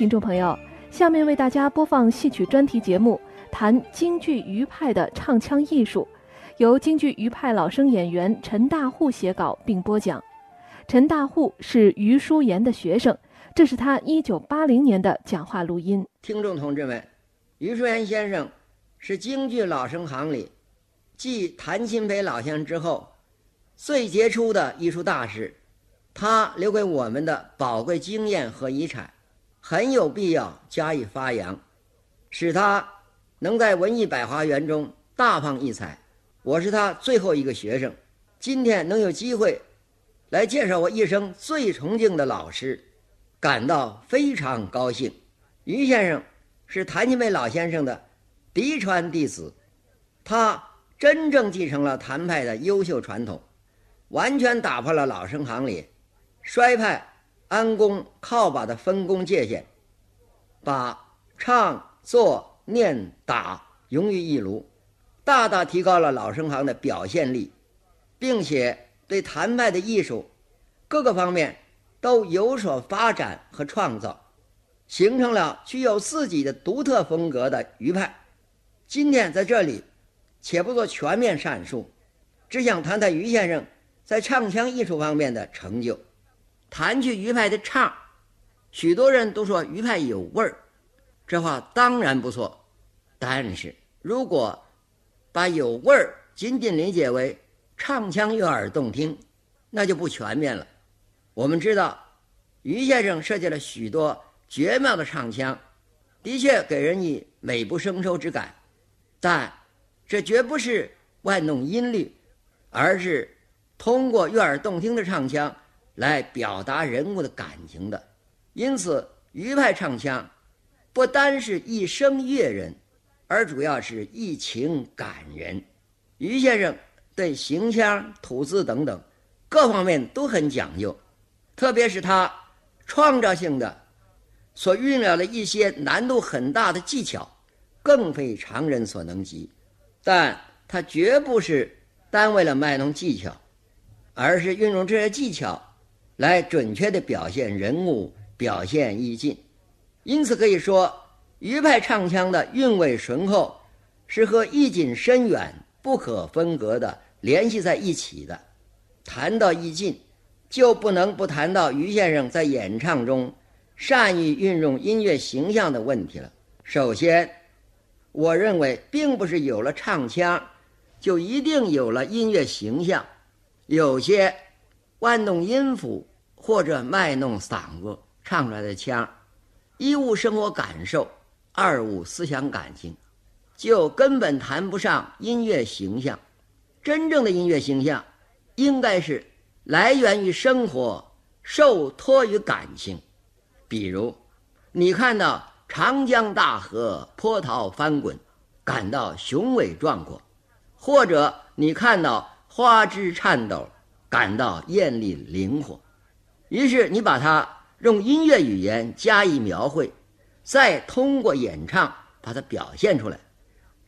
听众朋友，下面为大家播放戏曲专题节目，谈京剧余派的唱腔艺术，由京剧余派老生演员陈大户写稿并播讲。陈大户是余淑妍的学生，这是他一九八零年的讲话录音。听众同志们，余淑妍先生是京剧老生行里继谭鑫培老先生之后最杰出的艺术大师，他留给我们的宝贵经验和遗产，很有必要加以发扬，使他能在文艺百花园中大放异彩。我是他最后一个学生，今天能有机会。来介绍我一生最崇敬的老师，感到非常高兴。于先生是谭鑫培老先生的嫡传弟子，他真正继承了谭派的优秀传统，完全打破了老生行里衰派安功靠把的分工界限，把唱做念打融于一炉，大大提高了老生行的表现力，并且。对谭派的艺术各个方面都有所发展和创造，形成了具有自己的独特风格的余派。今天在这里，且不做全面阐述，只想谈谈余先生在唱腔艺术方面的成就。弹去余派的唱，许多人都说余派有味儿，这话当然不错。但是如果把有味儿仅仅理解为唱腔悦耳动听，那就不全面了。我们知道，于先生设计了许多绝妙的唱腔，的确给人以美不胜收之感。但这绝不是玩弄音律，而是通过悦耳动听的唱腔来表达人物的感情的。因此，余派唱腔不单是一声悦人，而主要是一情感人。余先生。对形腔、吐字等等各方面都很讲究，特别是他创造性的所运用了一些难度很大的技巧，更非常人所能及。但他绝不是单为了卖弄技巧，而是运用这些技巧来准确地表现人物、表现意境。因此可以说，余派唱腔的韵味醇厚，是和意境深远不可分割的。联系在一起的，谈到意境，就不能不谈到余先生在演唱中善于运用音乐形象的问题了。首先，我认为并不是有了唱腔，就一定有了音乐形象。有些玩弄音符或者卖弄嗓子唱出来的腔，一无生活感受，二无思想感情，就根本谈不上音乐形象。真正的音乐形象，应该是来源于生活，受托于感情。比如，你看到长江大河波涛翻滚，感到雄伟壮阔；或者你看到花枝颤抖，感到艳丽灵活。于是你把它用音乐语言加以描绘，再通过演唱把它表现出来，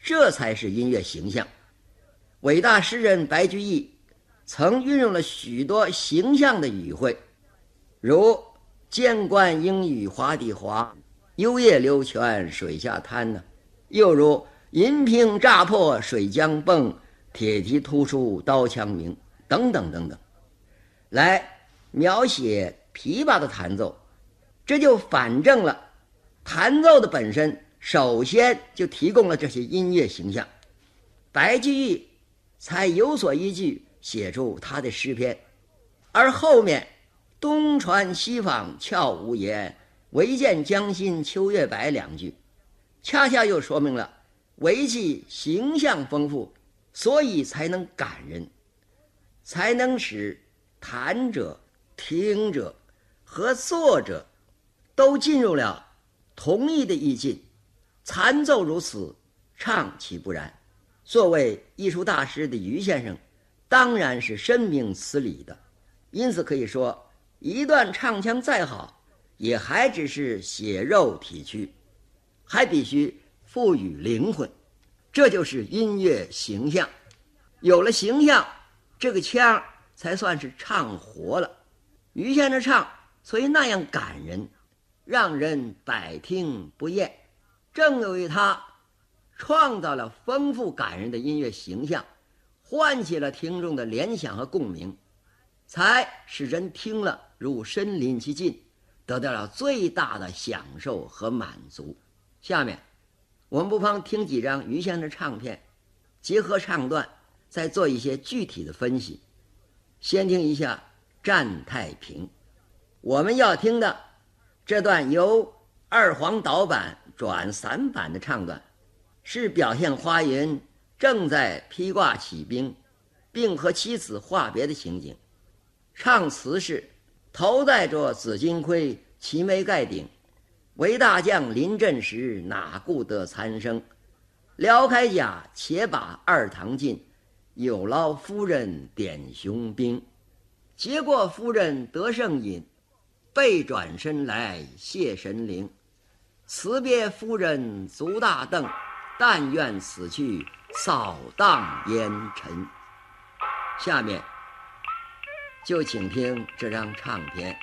这才是音乐形象。伟大诗人白居易曾运用了许多形象的语汇，如“间关莺语滑底滑，幽咽流泉水下滩”呢；又如“银瓶乍破水浆迸，铁蹄突出刀枪鸣”等等等等，来描写琵琶的弹奏，这就反证了弹奏的本身首先就提供了这些音乐形象。白居易。才有所依据写出他的诗篇，而后面“东船西舫悄无言，唯见江心秋月白”两句，恰恰又说明了围棋形象丰富，所以才能感人，才能使弹者、听者和作者都进入了同一的意境。弹奏如此，唱岂不然？作为艺术大师的于先生，当然是深明此理的。因此可以说，一段唱腔再好，也还只是血肉体躯，还必须赋予灵魂。这就是音乐形象。有了形象，这个腔才算是唱活了。于先生唱，所以那样感人，让人百听不厌。正由于他创造了丰富感人的音乐形象，唤起了听众的联想和共鸣，才使人听了如身临其境，得到了最大的享受和满足。下面，我们不妨听几张余先生的唱片，结合唱段，再做一些具体的分析。先听一下《战太平》，我们要听的这段由二黄导板转散板的唱段，是表现花云正在披挂起兵，并和妻子话别的情景。唱词是：头戴着紫金盔，齐眉盖顶，为大将临阵时，哪顾得残生？撩开甲，且把二堂进。有劳夫人点雄兵，结果夫人得胜饮，背转身来谢神灵。辞别夫人足大凳，但愿此去扫荡烟尘。下面就请听这张唱片。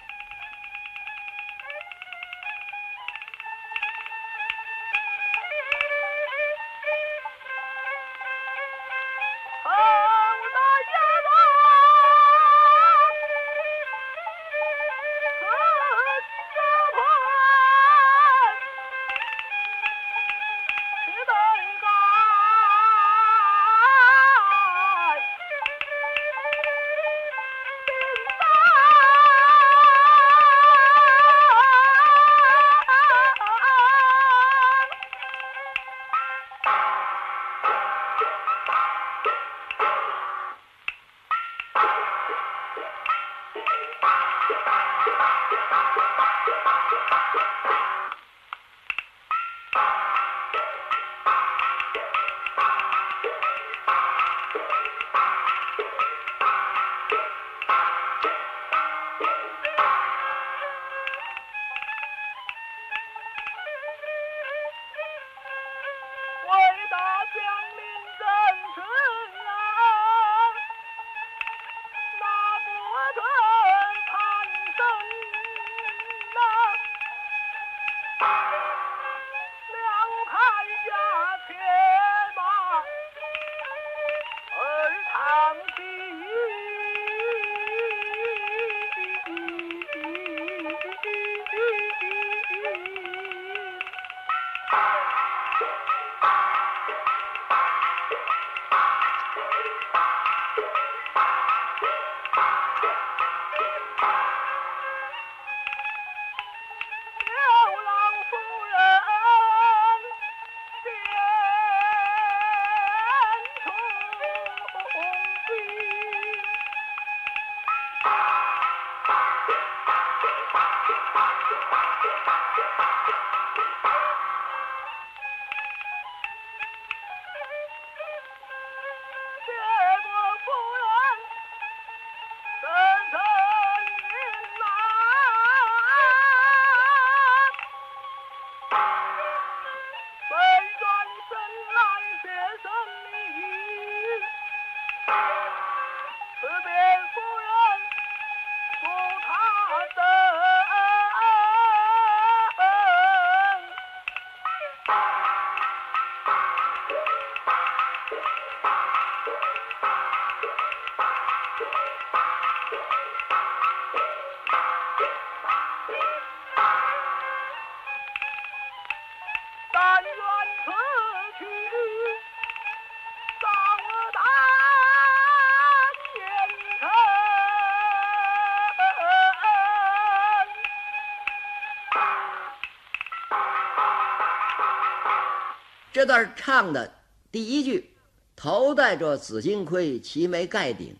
这段唱的第一句，头戴着紫金盔，齐眉盖顶，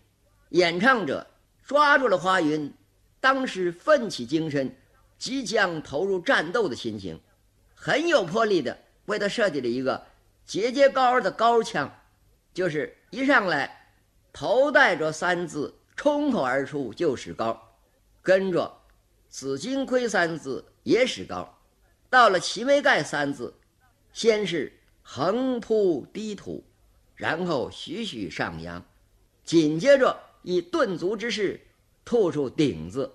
演唱者抓住了花云当时奋起精神，即将投入战斗的心情，很有魄力的为他设计了一个节节高的高腔，就是一上来头戴着三字冲口而出就是高，跟着紫金盔三字也使高，到了齐眉盖三字，先是。横扑低吐，然后徐徐上扬，紧接着以顿足之势吐出顶字，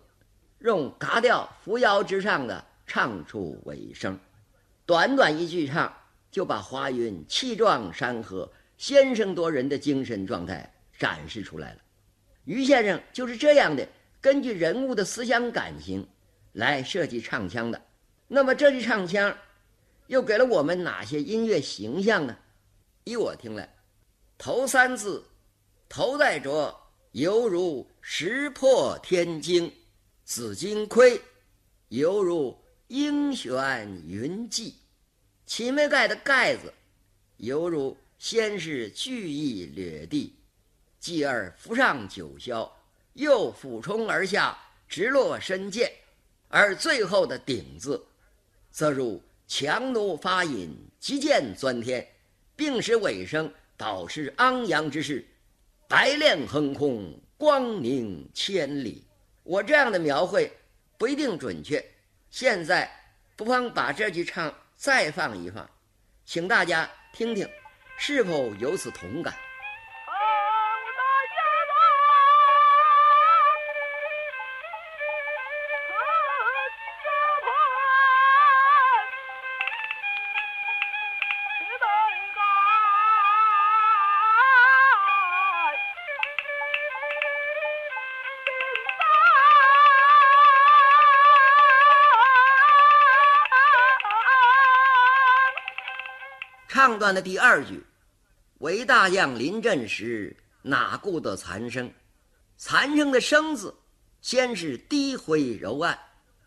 用嘎调扶摇之上的唱出尾声。短短一句唱，就把华云气壮山河、先声夺人的精神状态展示出来了。于先生就是这样的，根据人物的思想感情来设计唱腔的。那么这句唱腔，又给了我们哪些音乐形象呢？依我听来，头三字“头戴着”犹如石破天惊，紫金盔犹如鹰旋云际，齐眉盖的盖子犹如先是巨翼掠地，继而浮上九霄，又俯冲而下，直落深涧，而最后的顶字，则如强弩发引，急箭钻天。并使尾声导致昂扬之势，白练横空，光明千里。我这样的描绘不一定准确，现在不妨把这句唱再放一放，请大家听听，是否有此同感？上段的第二句，“为大将临阵时，哪顾得残生？”残生的“生”字，先是低回柔按，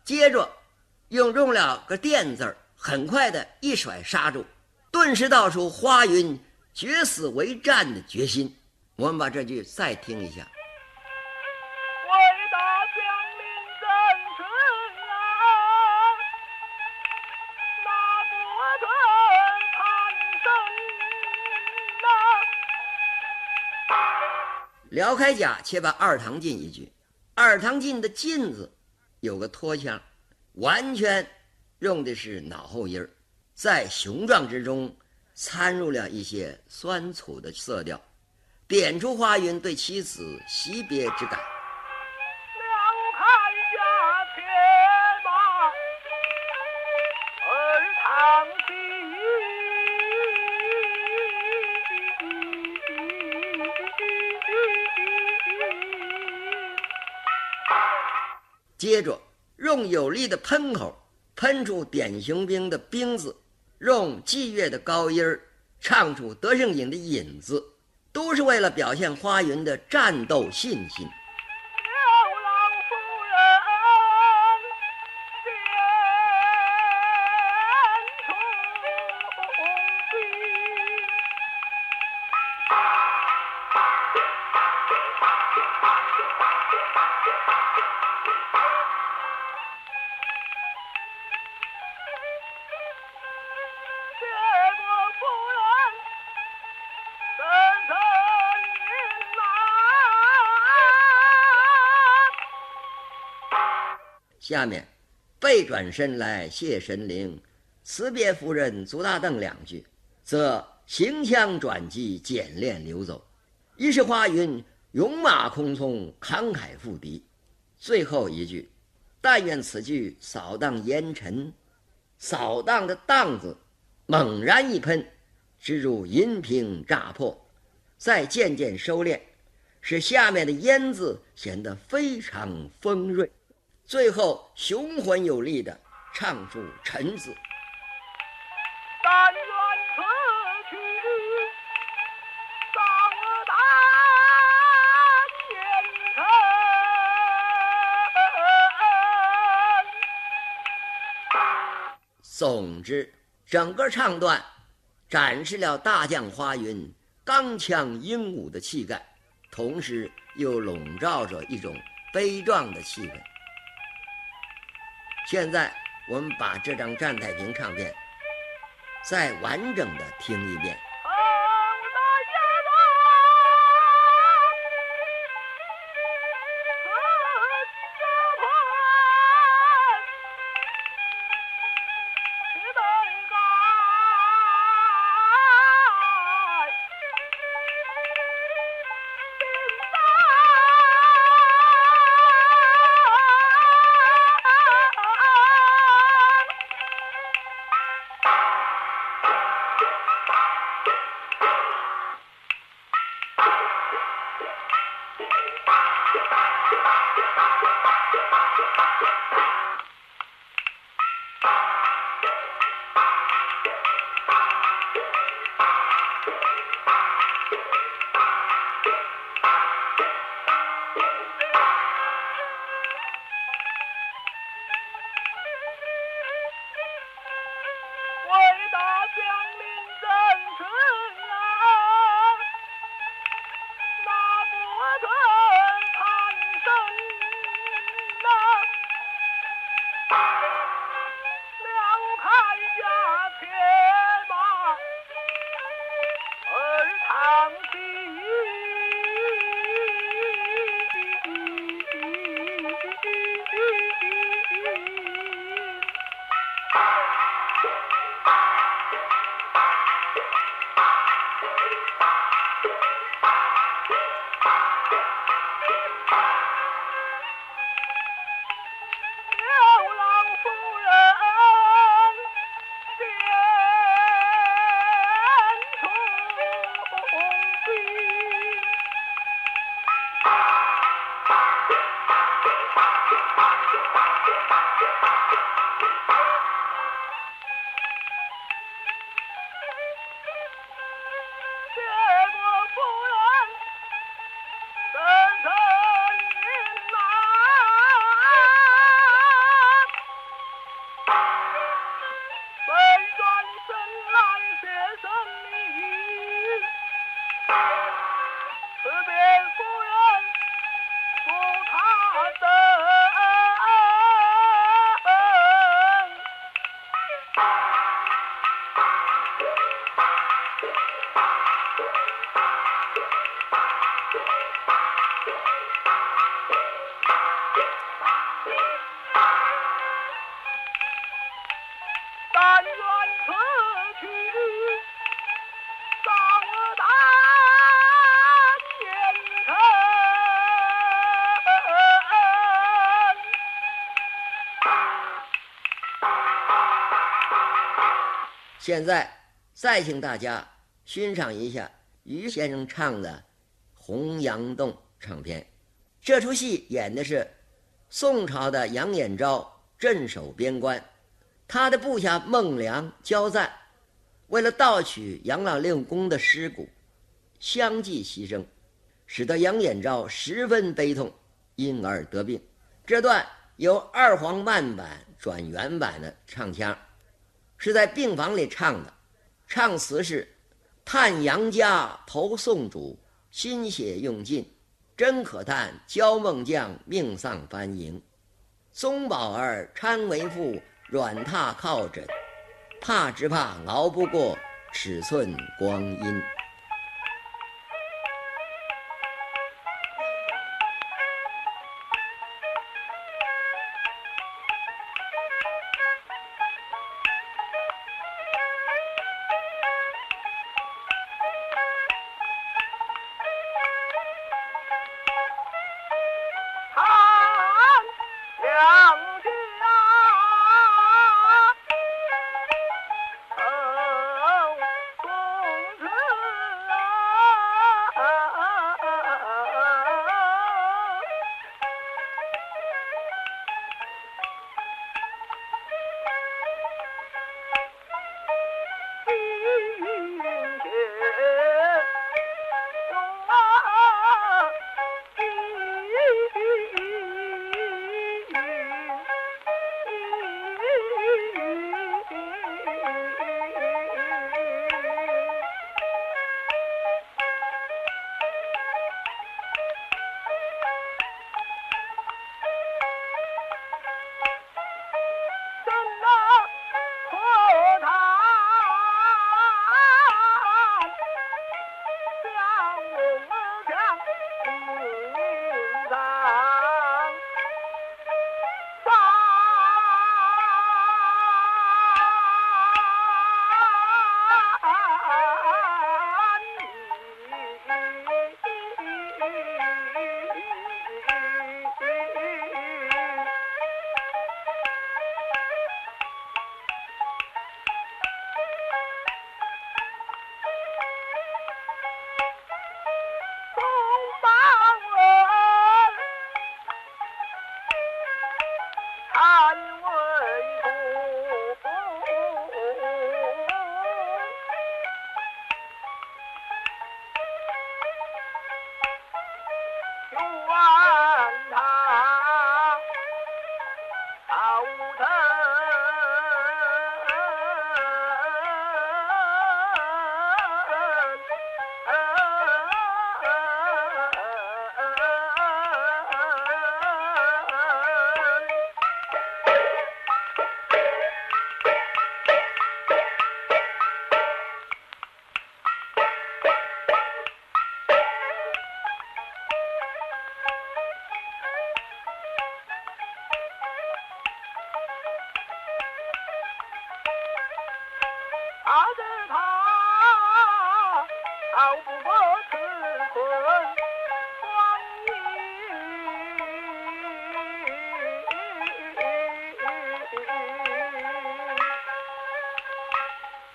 接着又用了个“电”字很快的一甩刹住，顿时道出花云决死为战的决心。我们把这句再听一下。撩开甲，且把二堂进一句。二堂进的“进”字有个拖腔，完全用的是脑后音儿，在雄壮之中掺入了一些酸楚的色调，点出花云对妻子惜别之感。接着用有力的喷口喷出典型兵的“兵”字，用祭月的高音儿唱出德胜引的“引”子，都是为了表现花云的战斗信心。下面，背转身来谢神灵，辞别夫人足大凳两句，则行枪转机，简练流走。一是花云勇马空匆，慷慨赴敌。最后一句，但愿此句扫荡烟尘，扫荡的荡字猛然一喷，直入银瓶炸破，再渐渐收敛，使下面的烟字显得非常锋锐。最后雄浑有力的唱出“臣”字。但愿此曲上丹田城。总之，整个唱段展示了大将花云刚强英武的气概，同时又笼罩着一种悲壮的气氛。现在我们把这张战太平唱片再完整的听一遍。现在再请大家欣赏一下于先生唱的《洪阳洞》唱片。这出戏演的是宋朝的杨延昭镇守边关，他的部下孟良、焦赞为了盗取杨老令公的尸骨，相继牺牲，使得杨延昭十分悲痛，因而得病。这段由二黄慢版转原版的唱腔。是在病房里唱的，唱词是：“叹杨家投宋主，心血用尽，真可叹焦梦将命丧翻营。宗宝儿搀为父，软榻靠枕，怕只怕熬不过尺寸光阴。”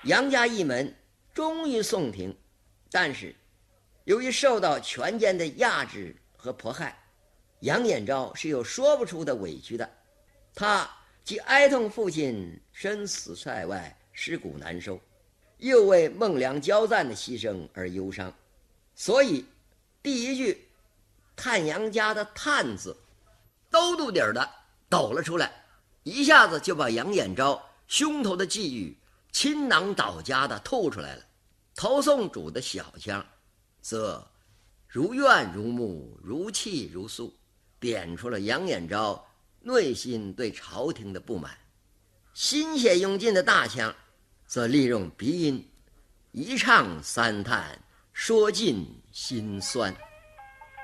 杨家一门终于送停，但是由于受到权奸的压制和迫害，杨延昭是有说不出的委屈的。他既哀痛父亲身死塞外，尸骨难收，又为孟良交赞的牺牲而忧伤，所以第一句“探杨家”的“探”字，兜肚底儿的抖了出来，一下子就把杨延昭胸头的际遇倾囊倒家的吐出来了。投送主的小腔，则如怨如慕，如泣如诉，点出了杨延昭内心对朝廷的不满；心血用尽的大腔，则利用鼻音，一唱三叹，说尽心酸。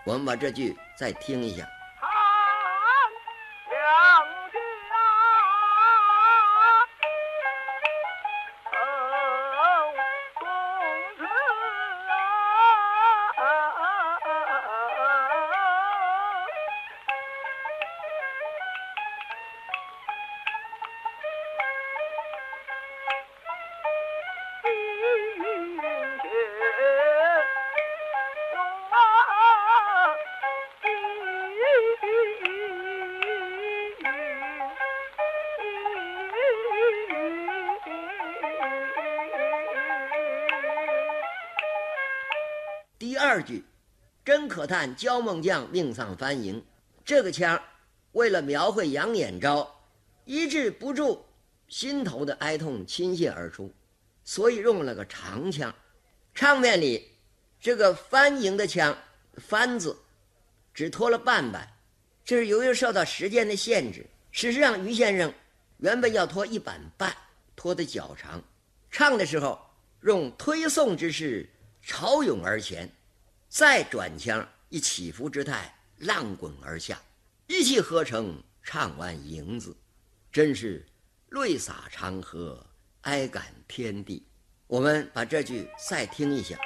我们把这句再听一下。句，真可叹焦梦将命丧翻营。这个腔，为了描绘杨延昭抑制不住心头的哀痛倾泻而出，所以用了个长腔。唱面里这个翻营的腔“翻”字只拖了半板，这是由于受到时间的限制。事实上，于先生原本要拖一板半，拖得较长。唱的时候用推送之势潮涌而前，再转腔以起伏之态浪滚而下，一气呵成唱完“营”子，真是泪洒长河，哀感天地。我们把这句再听一下。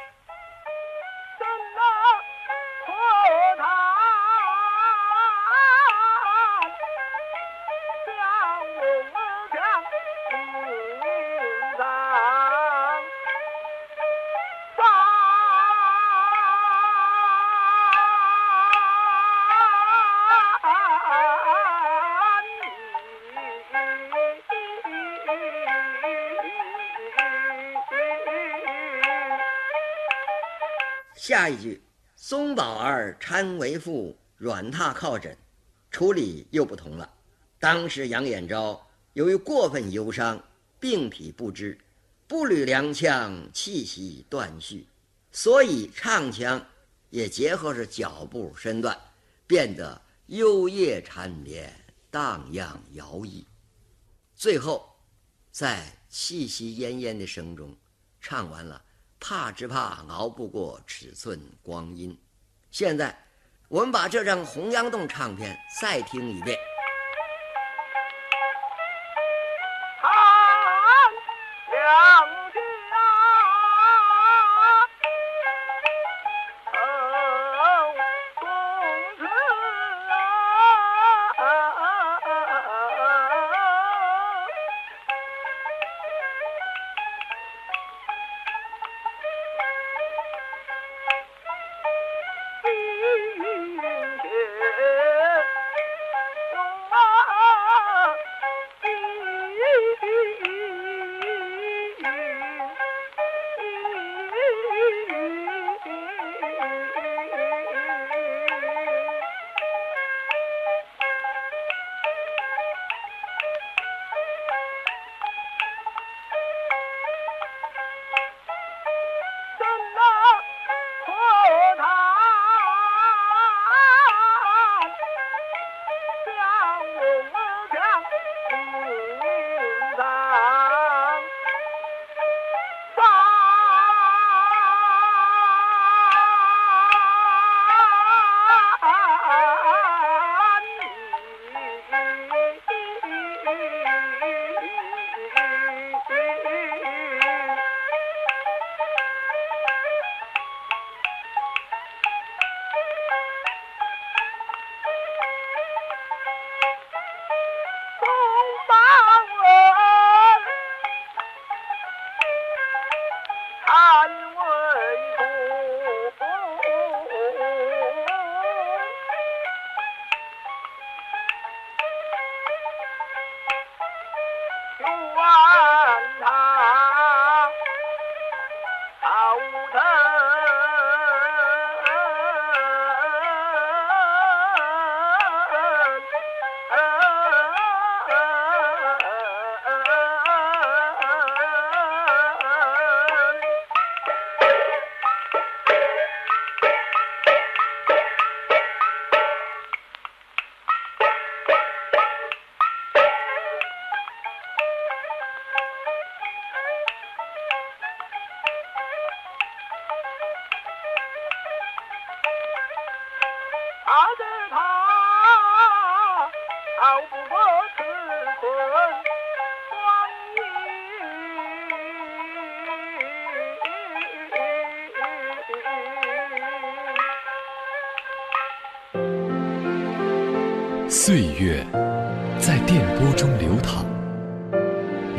下一句，松宝儿搀为父，软榻靠枕，处理又不同了。当时杨延昭由于过分忧伤，病体不支，步履踉跄，气息断续，所以唱腔也结合着脚步身段，变得幽咽缠绵，荡漾摇曳。最后，在气息奄奄的声中，唱完了“怕只怕熬不过尺寸光阴”。现在，我们把这张《洪崖洞》唱片再听一遍。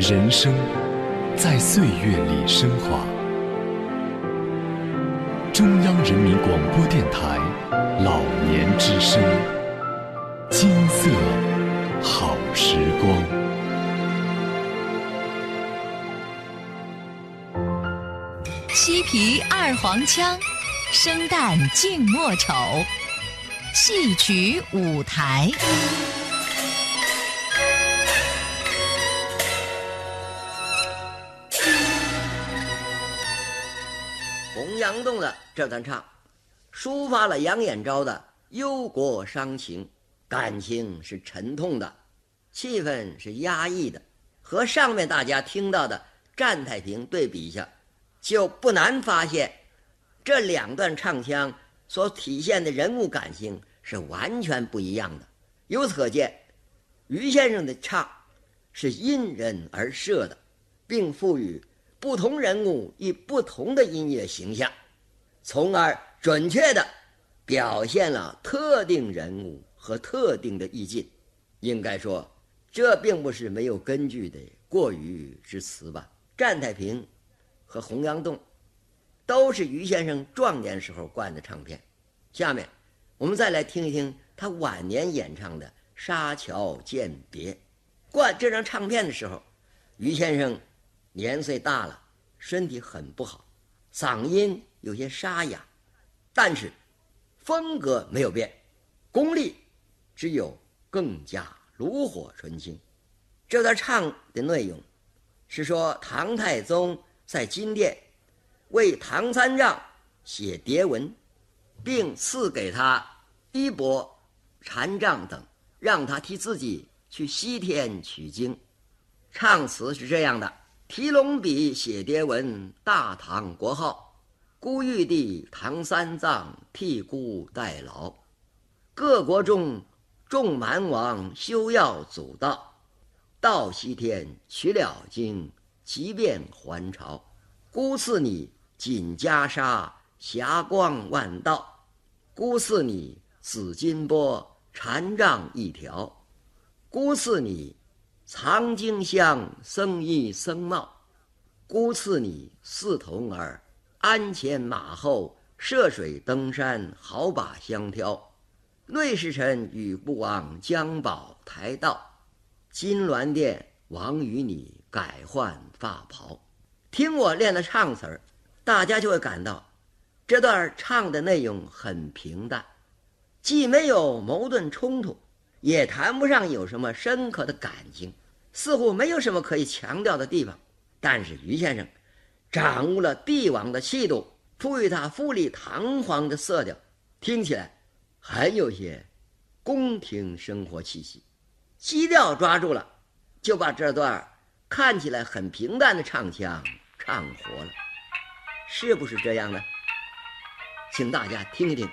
人生在岁月里升华。中央人民广播电台老年之声，金色好时光。西皮二黄腔，生旦净末丑，戏曲舞台。阳洞的这段唱，抒发了杨延昭的忧国伤情，感情是沉痛的，气氛是压抑的，和上面大家听到的战太平对比一下，就不难发现，这两段唱腔所体现的人物感情是完全不一样的。由此可见，于先生的唱是因人而设的，并赋予不同人物以不同的音乐形象，从而准确地表现了特定人物和特定的意境。应该说，这并不是没有根据的过于之词吧。战太平和洪阳洞都是于先生壮年时候灌的唱片。下面，我们再来听一听他晚年演唱的《沙桥饯别》。灌这张唱片的时候，于先生年岁大了，身体很不好，嗓音有些沙哑，但是风格没有变，功力只有更加炉火纯青。这段唱的内容是说，唐太宗在金殿为唐三藏写牒文，并赐给他衣钵、禅杖等，让他替自己去西天取经。唱词是这样的：提龙笔写牒文，大唐国号，孤玉帝唐三藏替孤代劳，各国中众蛮王休要阻道，到西天取了经，即便还朝。孤赐你锦袈裟，霞光万道；孤赐你紫金钵，禅杖一条；孤赐你藏经香，僧衣僧帽；孤赐你四童儿，鞍前马后，涉水登山，好把相挑。内侍臣与不王将宝台到，金銮殿王与你改换发袍。听我练的唱词儿，大家就会感到这段唱的内容很平淡，既没有矛盾冲突，也谈不上有什么深刻的感情，似乎没有什么可以强调的地方。但是于先生掌握了帝王的气度，赋予他富丽堂皇的色调，听起来很有些宫廷生活气息。基调抓住了，就把这段看起来很平淡的唱腔唱活了，是不是这样呢？请大家听一听。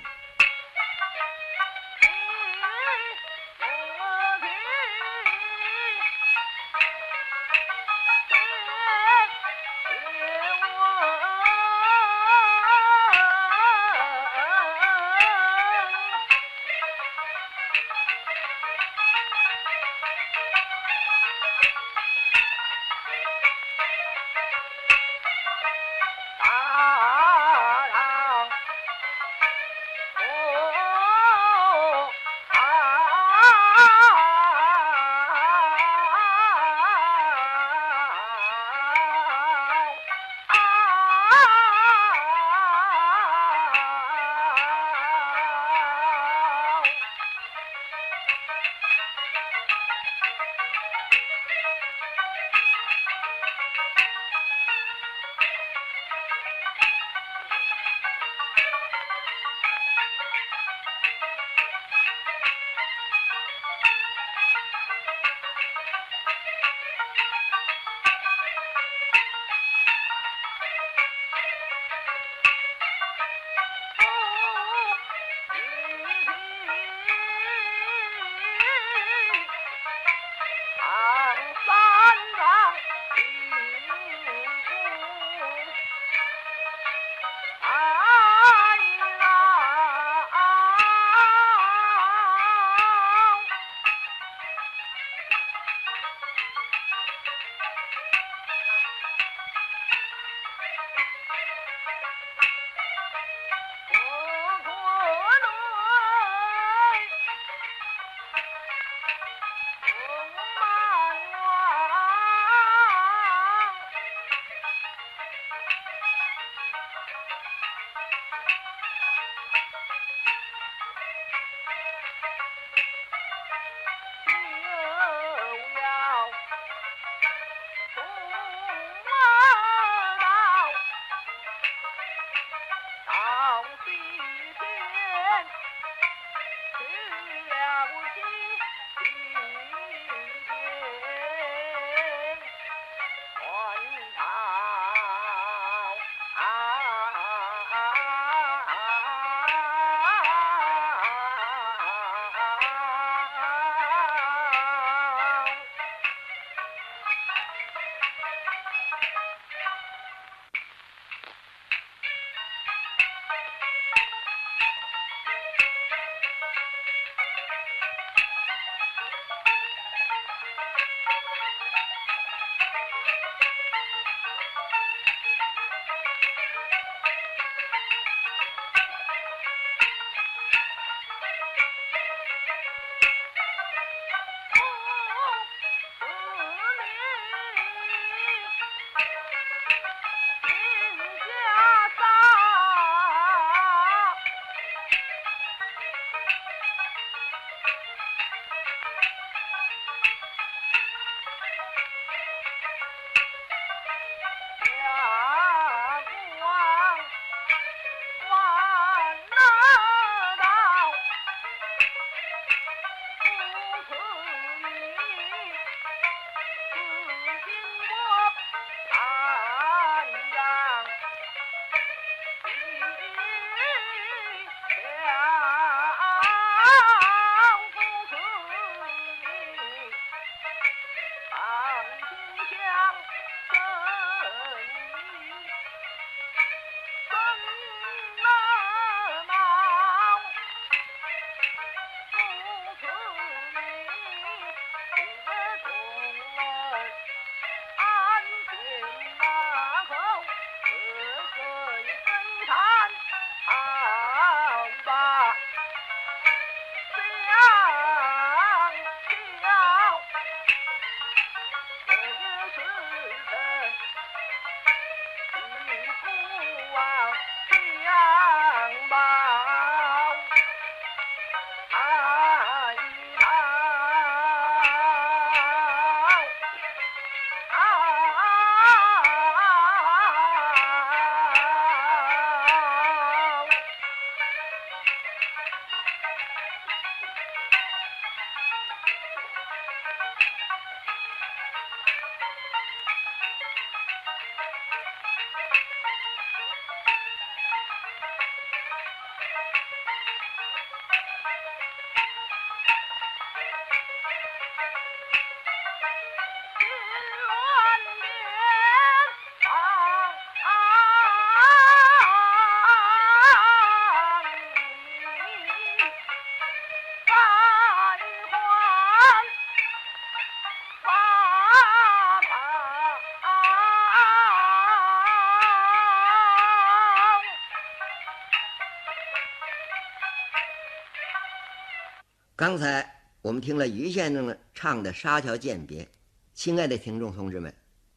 刚才我们听了于先生唱的《沙桥饯别》，亲爱的听众同志们，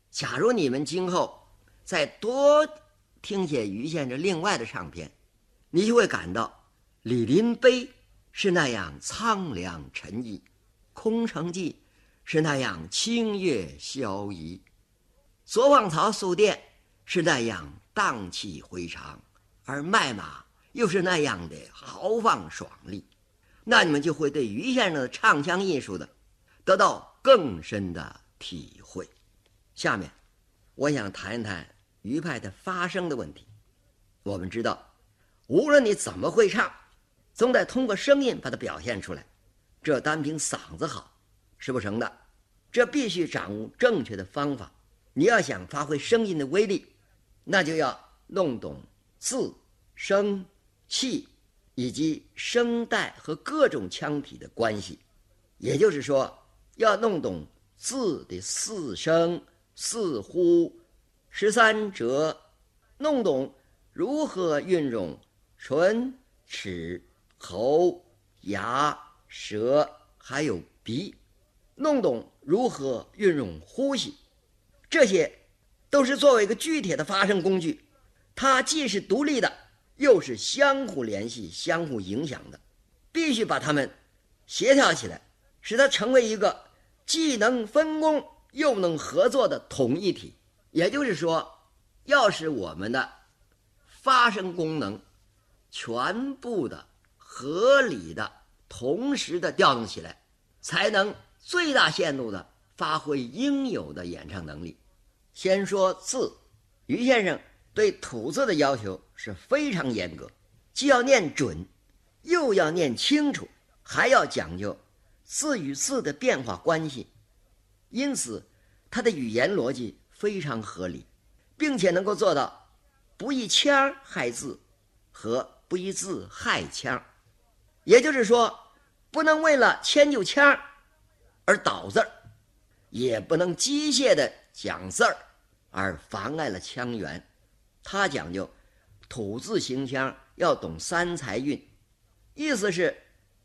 假如你们今后再多听些于先生另外的唱片，你就会感到李林碑是那样苍凉沉寂，空城计是那样清越萧逸，左望曹宿店是那样荡气回肠，而麦马又是那样的豪放爽利，那你们就会对于先生的唱腔艺术的得到更深的体会。下面，我想谈一谈于派的发声的问题。我们知道，无论你怎么会唱，总得通过声音把它表现出来，这单凭嗓子好是不成的，这必须掌握正确的方法。你要想发挥声音的威力，那就要弄懂字、声、气以及声带和各种腔体的关系，也就是说，要弄懂字的四声、四呼、十三折，弄懂如何运用唇、齿、喉、牙、舌，还有鼻，弄懂如何运用呼吸。这些都是作为一个具体的发声工具，它既是独立的，又是相互联系、相互影响的，必须把它们协调起来，使它成为一个既能分工又能合作的统一体。也就是说，要使我们的发声功能全部的、合理的、同时的调动起来，才能最大限度的。发挥应有的演唱能力。先说字，于先生对吐字的要求是非常严格，既要念准，又要念清楚，还要讲究字与字的变化关系。因此，他的语言逻辑非常合理，并且能够做到不以腔害字和不以字害腔。也就是说，不能为了迁就腔而倒字儿。也不能机械的讲字儿，而妨碍了腔源。他讲究吐字行腔，要懂三才韵，意思是，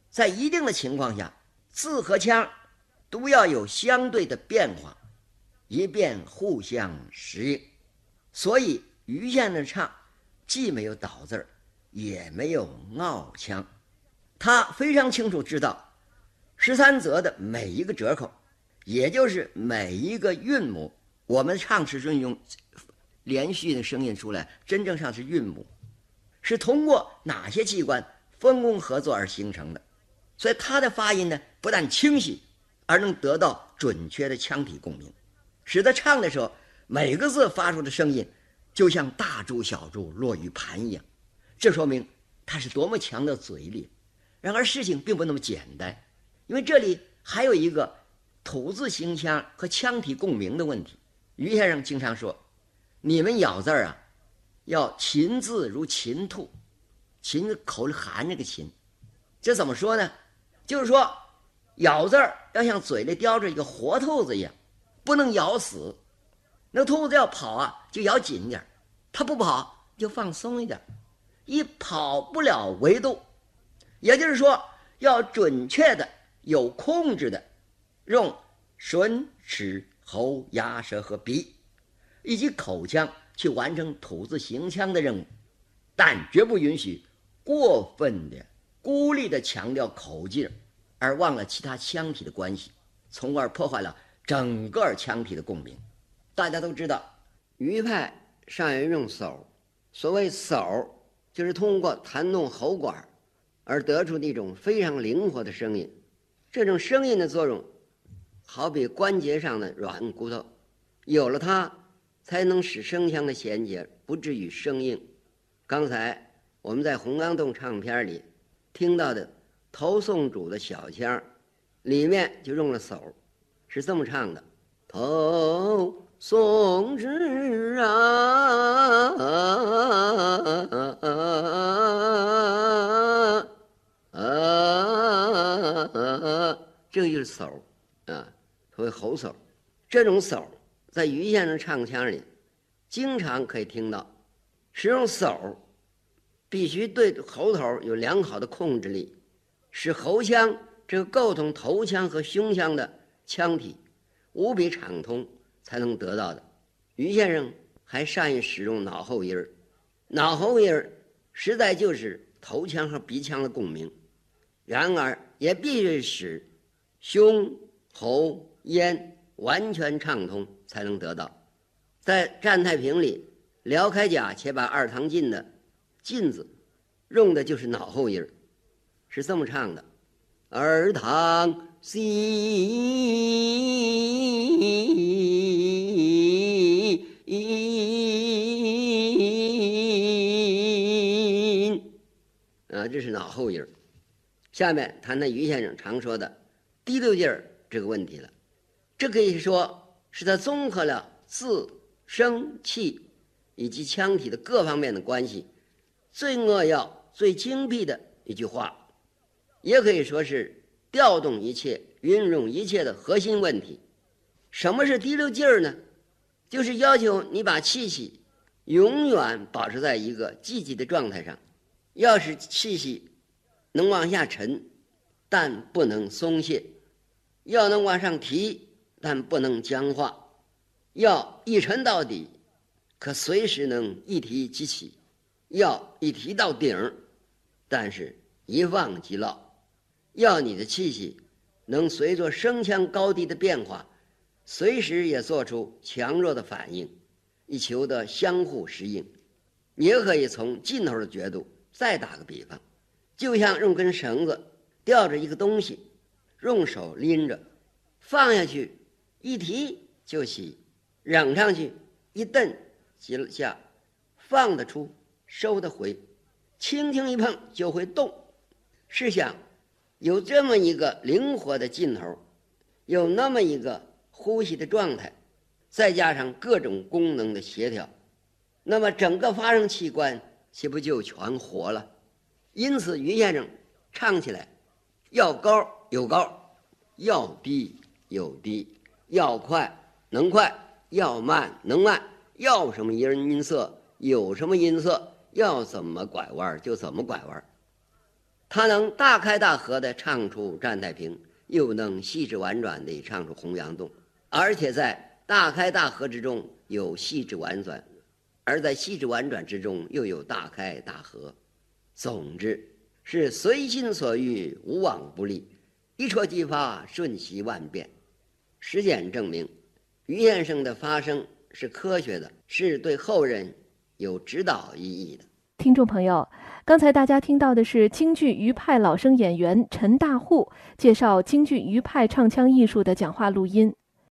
在一定的情况下，字和腔都要有相对的变化，以便互相适应。所以于先生唱既没有倒字儿，也没有拗腔，他非常清楚知道十三则的每一个折口。也就是每一个韵母，我们唱是运用连续的声音出来，真正上是韵母，是通过哪些器官分工合作而形成的。所以它的发音呢，不但清晰，而能得到准确的腔体共鸣，使得唱的时候每个字发出的声音就像大珠小珠落玉盘一样。这说明它是多么强的嘴力。然而事情并不那么简单，因为这里还有一个。吐字形腔和腔体共鸣的问题，于先生经常说：“你们咬字儿啊，要勤字如勤兔，勤口里含着个勤，这怎么说呢？就是说，咬字儿要像嘴里叼着一个活兔子一样，不能咬死。那兔子要跑啊，就咬紧点儿；它不跑就放松一点儿，以跑不了为度。也就是说，要准确的、有控制的。”用唇、齿、喉、牙、舌和鼻，以及口腔去完成吐字行腔的任务，但绝不允许过分的、孤立的强调口劲，而忘了其他腔体的关系，从而破坏了整个腔体的共鸣。大家都知道，余派善于用手，所谓手，就是通过弹动喉管而得出的一种非常灵活的声音。这种声音的作用。好比关节上的软骨头，有了它，才能使声腔的衔接不至于生硬。刚才我们在洪刚洞唱片里听到的头送主的小腔，里面就用了手，是这么唱的：头送之啊，这就是手啊。为喉手，这种手在于先生唱腔里经常可以听到。使用手必须对喉头有良好的控制力，使喉腔这个构成头腔和胸腔的腔体无比畅通才能得到的。于先生还善于使用脑后音儿，脑后音儿实在就是头腔和鼻腔的共鸣，然而也必须使胸喉咽完全畅通才能得到。在占太平里，辽开甲且把二堂进的“进”字用的就是脑后音儿，是这么唱的：“二堂心。”啊，这是脑后音儿。下面谈谈于先生常说的第六劲儿这个问题了。这可以说是他综合了字、声、气以及腔体的各方面的关系，最扼要、最精辟的一句话，也可以说是调动一切、运用一切的核心问题。什么是第六劲儿呢？就是要求你把气息永远保持在一个积极的状态上，要使气息能往下沉，但不能松懈；要能往上提，但不能僵化；要一沉到底，可随时能一提即起；要一提到顶儿，但是一放即落；要你的气息能随着声腔高低的变化，随时也做出强弱的反应，以求得相互适应。你也可以从尽头的角度再打个比方。就像用根绳子吊着一个东西，用手拎着，放下去一提就起，扔上去一蹬几下，放得出，收得回，轻轻一碰就会动。试想，有这么一个灵活的劲头，有那么一个呼吸的状态，再加上各种功能的协调，那么整个发声器官岂不就全活了？因此，于先生唱起来要高有高，要低有低，要快能快，要慢能慢，要什么音音色有什么音色，要怎么拐弯就怎么拐弯。他能大开大合地唱出占太平，又能细致婉转地唱出洪阳洞，而且在大开大合之中有细致婉转，而在细致婉转之中又有大开大合。总之是随心所欲，无往不利，一触即发，瞬息万变。实践证明，于先生的发声是科学的，是对后人有指导意义的。听众朋友，刚才大家听到的是京剧余派老生演员陈大户介绍京剧余派唱腔艺术的讲话录音。